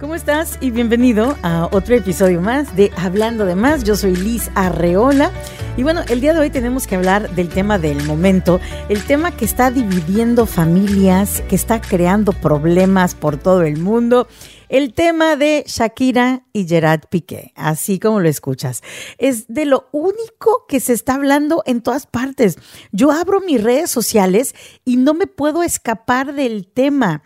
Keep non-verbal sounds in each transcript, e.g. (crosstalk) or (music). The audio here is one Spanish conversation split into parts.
¿Cómo estás? Y bienvenido a otro episodio más de Hablando de Más. Yo soy Liz Arreola. Y bueno, el día de hoy tenemos que hablar del tema del momento, el tema que está dividiendo familias, que está creando problemas por todo el mundo. El tema de Shakira y Gerard Piqué, así como lo escuchas, es de lo único que se está hablando en todas partes. Yo abro mis redes sociales y no me puedo escapar del tema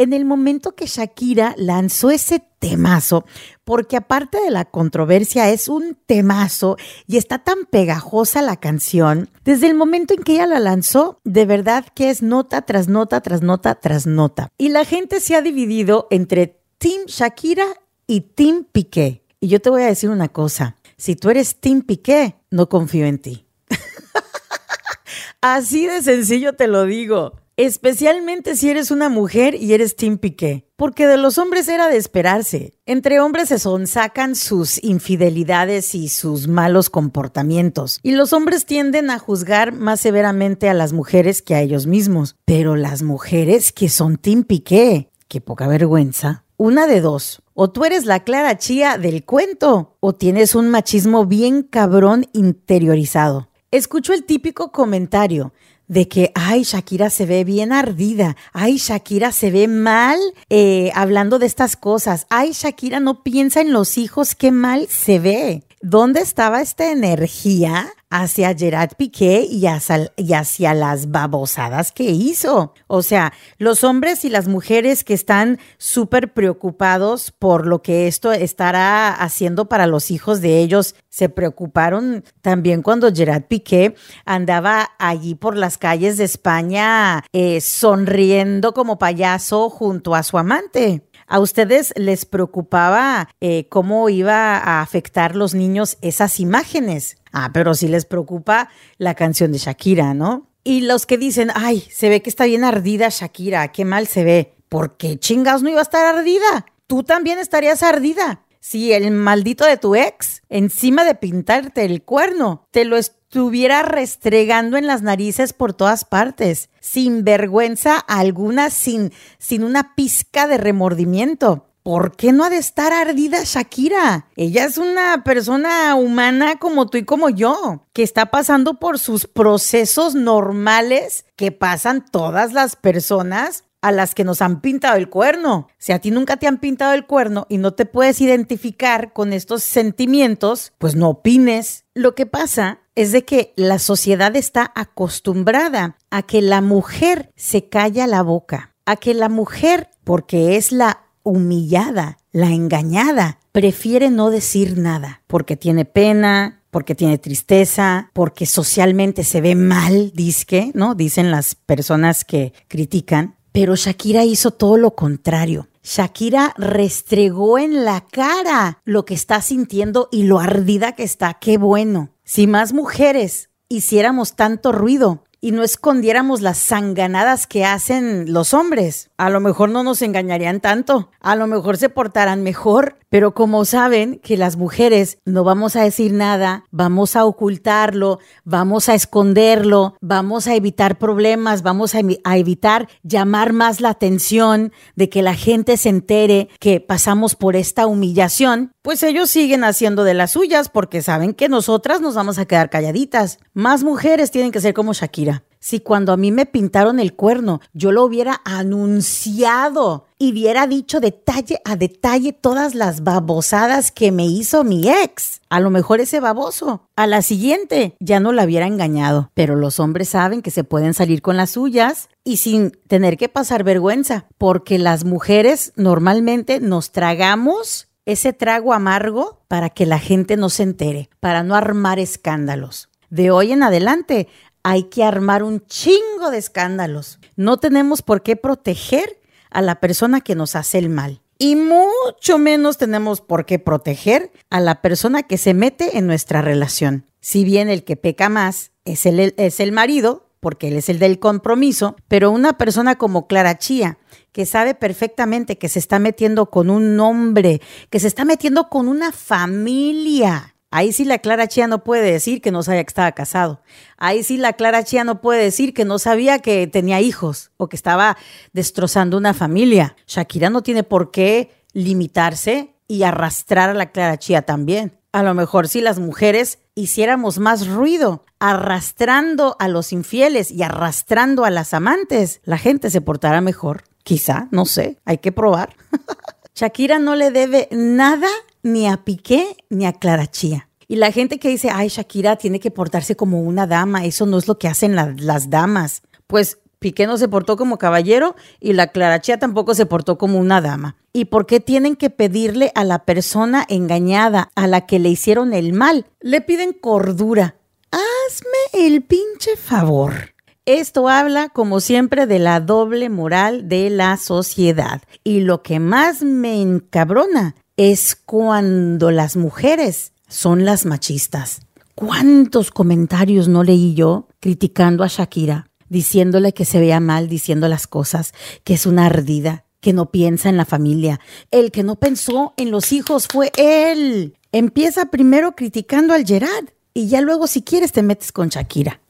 en el momento que Shakira lanzó ese temazo, porque aparte de la controversia es un temazo y está tan pegajosa la canción, desde el momento en que ella la lanzó, de verdad que es nota tras nota tras nota tras nota. Y la gente se ha dividido entre Team Shakira y Team Piqué. Y yo te voy a decir una cosa, si tú eres Team Piqué, no confío en ti. (laughs) Así de sencillo te lo digo especialmente si eres una mujer y eres Tim Piqué, porque de los hombres era de esperarse. Entre hombres se sonsacan sus infidelidades y sus malos comportamientos, y los hombres tienden a juzgar más severamente a las mujeres que a ellos mismos. Pero las mujeres que son Tim Piqué, qué poca vergüenza. Una de dos, o tú eres la clara chía del cuento, o tienes un machismo bien cabrón interiorizado. Escucho el típico comentario de que, ay, Shakira se ve bien ardida, ay, Shakira se ve mal eh, hablando de estas cosas, ay, Shakira no piensa en los hijos, qué mal se ve. ¿Dónde estaba esta energía hacia Gerard Piqué y hacia, las babosadas que hizo? O sea, los hombres y las mujeres que están súper preocupados por lo que esto estará haciendo para los hijos de ellos, se preocuparon también cuando Gerard Piqué andaba allí por las calles de España eh, sonriendo como payaso junto a su amante. ¿A ustedes les preocupaba eh, cómo iba a afectar los niños esas imágenes? Ah, pero sí les preocupa la canción de Shakira, ¿no? Y los que dicen, ay, se ve que está bien ardida Shakira, qué mal se ve. ¿Por qué chingados no iba a estar ardida? Tú también estarías ardida. Si el maldito de tu ex, encima de pintarte el cuerno, te lo estuviera restregando en las narices por todas partes, sin vergüenza alguna, sin, sin una pizca de remordimiento. ¿Por qué no ha de estar ardida Shakira? Ella es una persona humana como tú y como yo, que está pasando por sus procesos normales que pasan todas las personas a las que nos han pintado el cuerno. Si a ti nunca te han pintado el cuerno y no te puedes identificar con estos sentimientos, pues no opines. Lo que pasa es de que la sociedad está acostumbrada a que la mujer se calla la boca, a que la mujer, porque es la humillada, la engañada, prefiere no decir nada, porque tiene pena, porque tiene tristeza, porque socialmente se ve mal, disque, ¿no? Dicen las personas que critican. Pero Shakira hizo todo lo contrario. Shakira restregó en la cara lo que está sintiendo y lo ardida que está. Qué bueno. Si más mujeres hiciéramos tanto ruido y no escondiéramos las sanganadas que hacen los hombres, a lo mejor no nos engañarían tanto, a lo mejor se portarán mejor, pero como saben que las mujeres no vamos a decir nada, vamos a ocultarlo, vamos a esconderlo, vamos a evitar problemas, vamos a, evitar llamar más la atención de que la gente se entere que pasamos por esta humillación, pues ellos siguen haciendo de las suyas porque saben que nosotras nos vamos a quedar calladitas. Más mujeres tienen que ser como Shakira si cuando a mí me pintaron el cuerno yo lo hubiera anunciado y hubiera dicho detalle a detalle todas las babosadas que me hizo mi ex, a lo mejor ese baboso, a la siguiente ya no la hubiera engañado. Pero los hombres saben que se pueden salir con las suyas y sin tener que pasar vergüenza, porque las mujeres normalmente nos tragamos ese trago amargo para que la gente no se entere, para no armar escándalos. De hoy en adelante hay que armar un chingo de escándalos. No tenemos por qué proteger a la persona que nos hace el mal. Y mucho menos tenemos por qué proteger a la persona que se mete en nuestra relación. Si bien el que peca más es el, es el marido, porque él es el del compromiso, pero una persona como Clara Chía, que sabe perfectamente que se está metiendo con un hombre, que se está metiendo con una familia, Ahí sí la Clara Chía no puede decir que no sabía que estaba casado. Ahí sí la Clara Chía no puede decir que no sabía que tenía hijos o que estaba destrozando una familia. Shakira no tiene por qué limitarse y arrastrar a la Clara Chía también. A lo mejor si las mujeres hiciéramos más ruido arrastrando a los infieles y arrastrando a las amantes, la gente se portará mejor. Quizá, no sé, hay que probar. (laughs) Shakira no le debe nada ni a Piqué ni a Clara Chía. Y la gente que dice, ay, Shakira tiene que portarse como una dama, eso no es lo que hacen las damas. Pues Piqué no se portó como caballero y la Clarachía tampoco se portó como una dama. ¿Y por qué tienen que pedirle a la persona engañada, a la que le hicieron el mal? Le piden cordura. Hazme el pinche favor. Esto habla, como siempre, de la doble moral de la sociedad. Y lo que más me encabrona es cuando las mujeres son las machistas. ¿Cuántos comentarios no leí yo criticando a Shakira? diciéndole que se vea mal diciendo las cosas, que es una ardida, que no piensa en la familia. El que no pensó en los hijos fue él. Empieza primero criticando al Gerard y ya luego si quieres te metes con Shakira.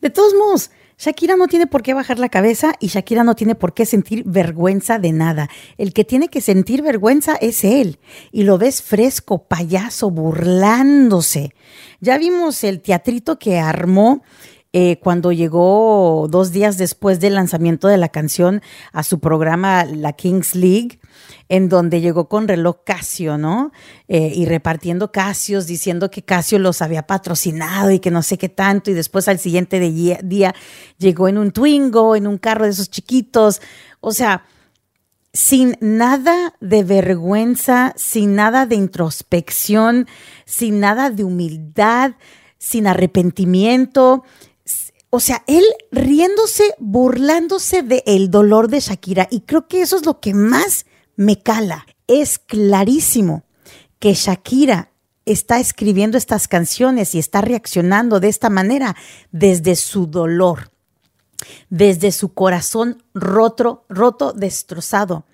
De todos modos, Shakira no tiene por qué bajar la cabeza y Shakira no tiene por qué sentir vergüenza de nada. El que tiene que sentir vergüenza es él. Y lo ves fresco, payaso, burlándose. Ya vimos el teatrito que armó eh, cuando llegó dos días después del lanzamiento de la canción a su programa La Kings League, en donde llegó con reloj Casio, ¿no? Eh, y repartiendo Casios, diciendo que Casio los había patrocinado y que no sé qué tanto, y después al siguiente día llegó en un Twingo, en un carro de esos chiquitos, o sea, sin nada de vergüenza, sin nada de introspección, sin nada de humildad, sin arrepentimiento, o sea, él riéndose, burlándose del el dolor de Shakira. Y creo que eso es lo que más me cala. Es clarísimo que Shakira está escribiendo estas canciones y está reaccionando de esta manera desde su dolor, desde su corazón roto, roto, destrozado.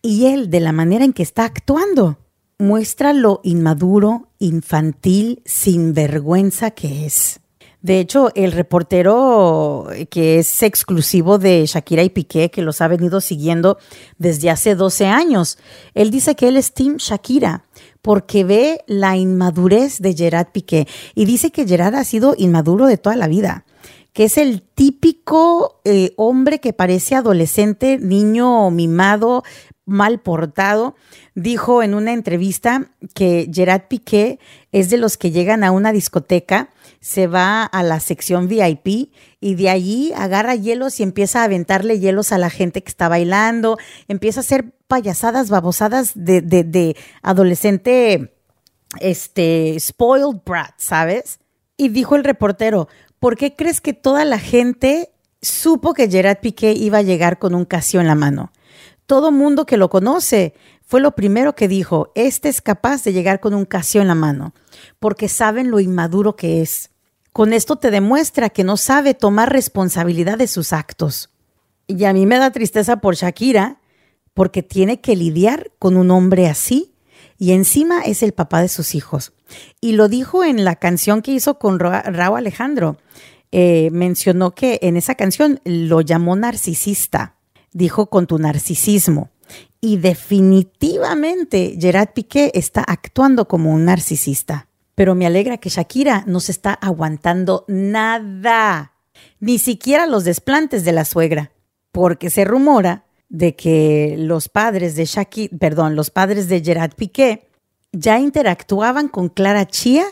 Y él, de la manera en que está actuando, muestra lo inmaduro, infantil, sin vergüenza que es. De hecho, el reportero que es exclusivo de Shakira y Piqué, que los ha venido siguiendo desde hace 12 años, él dice que él es Team Shakira porque ve la inmadurez de Gerard Piqué y dice que Gerard ha sido inmaduro de toda la vida que es el típico eh, hombre que parece adolescente, niño mimado, mal portado, dijo en una entrevista que Gerard Piqué es de los que llegan a una discoteca, se va a la sección VIP y de allí agarra hielos y empieza a aventarle hielos a la gente que está bailando, empieza a hacer payasadas, babosadas de, de adolescente, este, spoiled brat, ¿sabes? Y dijo el reportero, ¿por qué crees que toda la gente supo que Gerard Piqué iba a llegar con un Casio en la mano? Todo mundo que lo conoce fue lo primero que dijo, este es capaz de llegar con un casio en la mano, porque saben lo inmaduro que es. Con esto te demuestra que no sabe tomar responsabilidad de sus actos. Y a mí me da tristeza por Shakira, porque tiene que lidiar con un hombre así y encima es el papá de sus hijos. Y lo dijo en la canción que hizo con Raúl Alejandro. Eh, mencionó que en esa canción lo llamó narcisista dijo con tu narcisismo. Y definitivamente Gerard Piqué está actuando como un narcisista. Pero me alegra que Shakira no se está aguantando nada, ni siquiera los desplantes de la suegra, porque se rumora de que los padres de Shakira, perdón, los padres de Gerard Piqué ya interactuaban con Clara Chía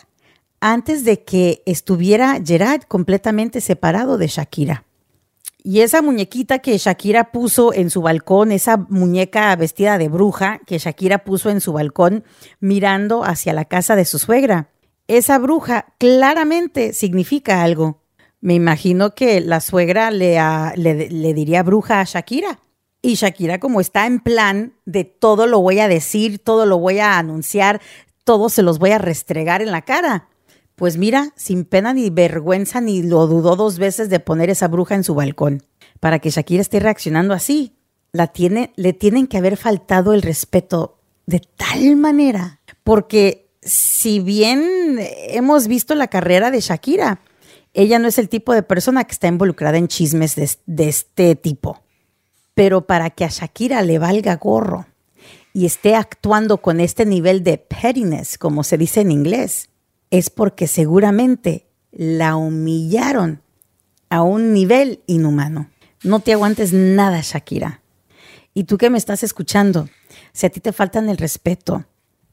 antes de que estuviera Gerard completamente separado de Shakira. Y esa muñequita que Shakira puso en su balcón, esa muñeca vestida de bruja que Shakira puso en su balcón mirando hacia la casa de su suegra, esa bruja claramente significa algo. Me imagino que la suegra le, le, diría bruja a Shakira. Y Shakira como está en plan de todo lo voy a decir, todo lo voy a anunciar, todo se los voy a restregar en la cara. Pues mira, sin pena ni vergüenza ni lo dudó dos veces de poner esa bruja en su balcón. Para que Shakira esté reaccionando así, la tiene, le tienen que haber faltado el respeto de tal manera. Porque si bien hemos visto la carrera de Shakira, ella no es el tipo de persona que está involucrada en chismes de, de este tipo. Pero para que a Shakira le valga gorro y esté actuando con este nivel de pettiness, como se dice en inglés, es porque seguramente la humillaron a un nivel inhumano. No te aguantes nada, Shakira. Y tú que me estás escuchando, si a ti te faltan el respeto,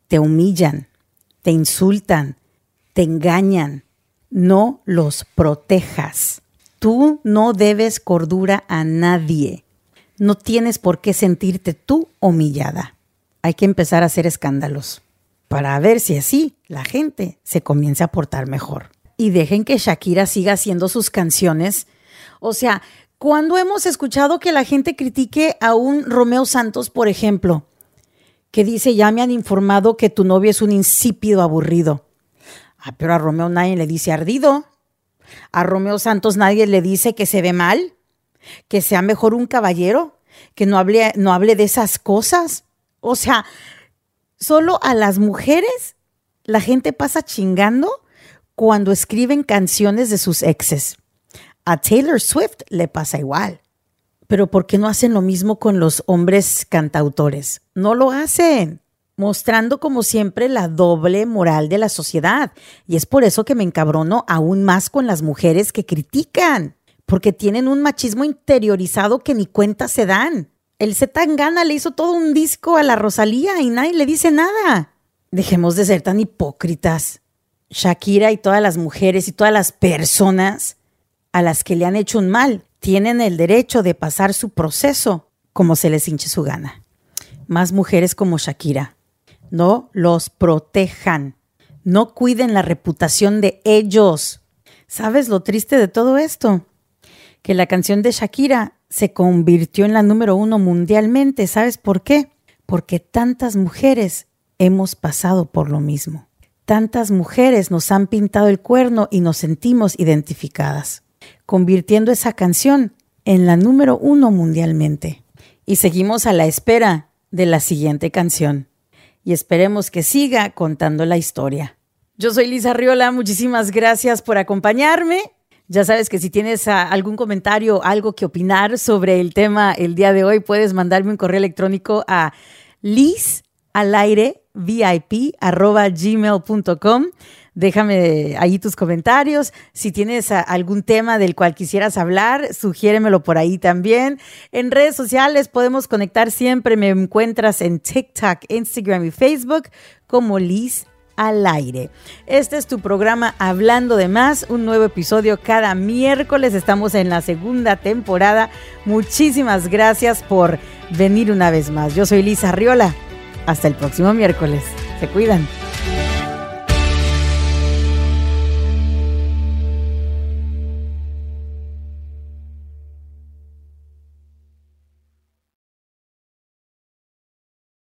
te humillan, te insultan, te engañan, no los protejas. Tú no debes cordura a nadie. No tienes por qué sentirte tú humillada. Hay que empezar a hacer escándalos para ver si así la gente se comienza a portar mejor. Y dejen que Shakira siga haciendo sus canciones. O sea, cuando hemos escuchado que la gente critique a un Romeo Santos, por ejemplo, que dice, ya me han informado que tu novio es un insípido aburrido? Ah, pero a Romeo nadie le dice ardido. A Romeo Santos nadie le dice que se ve mal, que sea mejor un caballero, que no hable, no hable de esas cosas. O sea, solo a las mujeres la gente pasa chingando cuando escriben canciones de sus exes. A Taylor Swift le pasa igual. Pero ¿por qué no hacen lo mismo con los hombres cantautores? No lo hacen mostrando como siempre la doble moral de la sociedad. Y es por eso que me encabrono aún más con las mujeres que critican, porque tienen un machismo interiorizado que ni cuenta se dan. El Zetangana le hizo todo un disco a la Rosalía y nadie le dice nada. Dejemos de ser tan hipócritas. Shakira y todas las mujeres y todas las personas a las que le han hecho un mal tienen el derecho de pasar su proceso como se les hinche su gana. Más mujeres como Shakira, no los protejan, no cuiden la reputación de ellos. ¿Sabes lo triste de todo esto? Que la canción de Shakira se convirtió en la número uno mundialmente. ¿Sabes por qué? Porque tantas mujeres hemos pasado por lo mismo. Tantas mujeres nos han pintado el cuerno y nos sentimos identificadas, convirtiendo esa canción en la número uno mundialmente. Y seguimos a la espera de la siguiente canción y esperemos que siga contando la historia. Yo soy Lisa Riola, muchísimas gracias por acompañarme. Ya sabes que si tienes ah, algún comentario, algo que opinar sobre el tema el día de hoy, puedes mandarme un correo electrónico a gmail.com Déjame ahí tus comentarios. Si tienes algún tema del cual quisieras hablar, sugiéremelo por ahí también. En redes sociales podemos conectar siempre. Me encuentras en TikTok, Instagram y Facebook como Liz al aire. Este es tu programa Hablando de más, un nuevo episodio cada miércoles. Estamos en la segunda temporada. Muchísimas gracias por venir una vez más. Yo soy Lisa Riola. Hasta el próximo miércoles. Se cuidan.